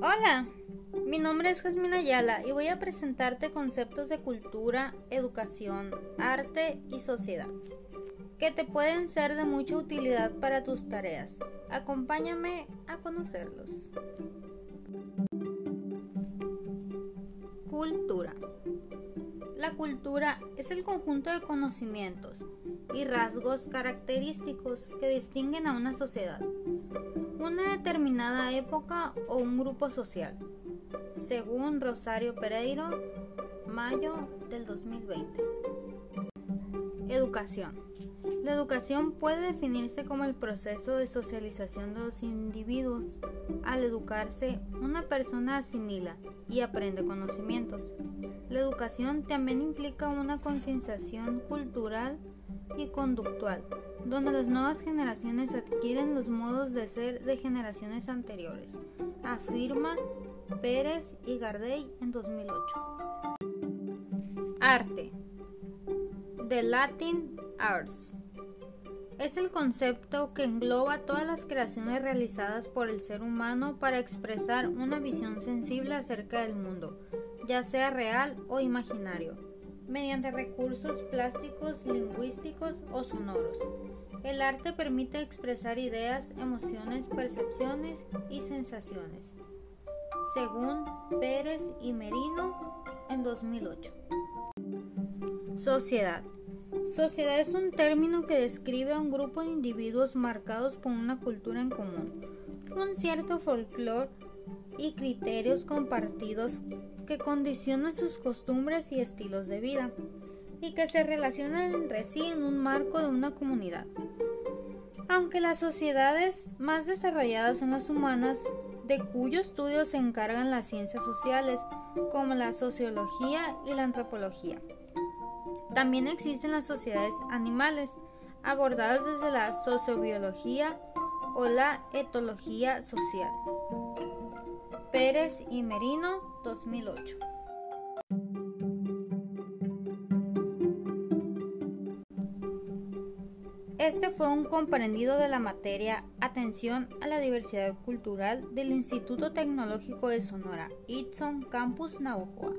Hola, mi nombre es Jasmine Ayala y voy a presentarte conceptos de cultura, educación, arte y sociedad que te pueden ser de mucha utilidad para tus tareas. Acompáñame a conocerlos. Cultura. La cultura es el conjunto de conocimientos y rasgos característicos que distinguen a una sociedad una determinada época o un grupo social, según Rosario Pereiro, mayo del 2020. Educación. La educación puede definirse como el proceso de socialización de los individuos. Al educarse, una persona asimila y aprende conocimientos. La educación también implica una concienciación cultural y conductual donde las nuevas generaciones adquieren los modos de ser de generaciones anteriores, afirma Pérez y Gardey en 2008. Arte. The Latin Arts. Es el concepto que engloba todas las creaciones realizadas por el ser humano para expresar una visión sensible acerca del mundo, ya sea real o imaginario mediante recursos plásticos, lingüísticos o sonoros. El arte permite expresar ideas, emociones, percepciones y sensaciones, según Pérez y Merino en 2008. Sociedad. Sociedad es un término que describe a un grupo de individuos marcados por una cultura en común, un cierto folclore y criterios compartidos que condicionan sus costumbres y estilos de vida y que se relacionan entre sí en un marco de una comunidad. Aunque las sociedades más desarrolladas son las humanas, de cuyo estudio se encargan las ciencias sociales, como la sociología y la antropología. También existen las sociedades animales, abordadas desde la sociobiología o la etología social. Pérez y Merino, 2008. Este fue un comprendido de la materia Atención a la diversidad cultural del Instituto Tecnológico de Sonora, Itson Campus Naujoa.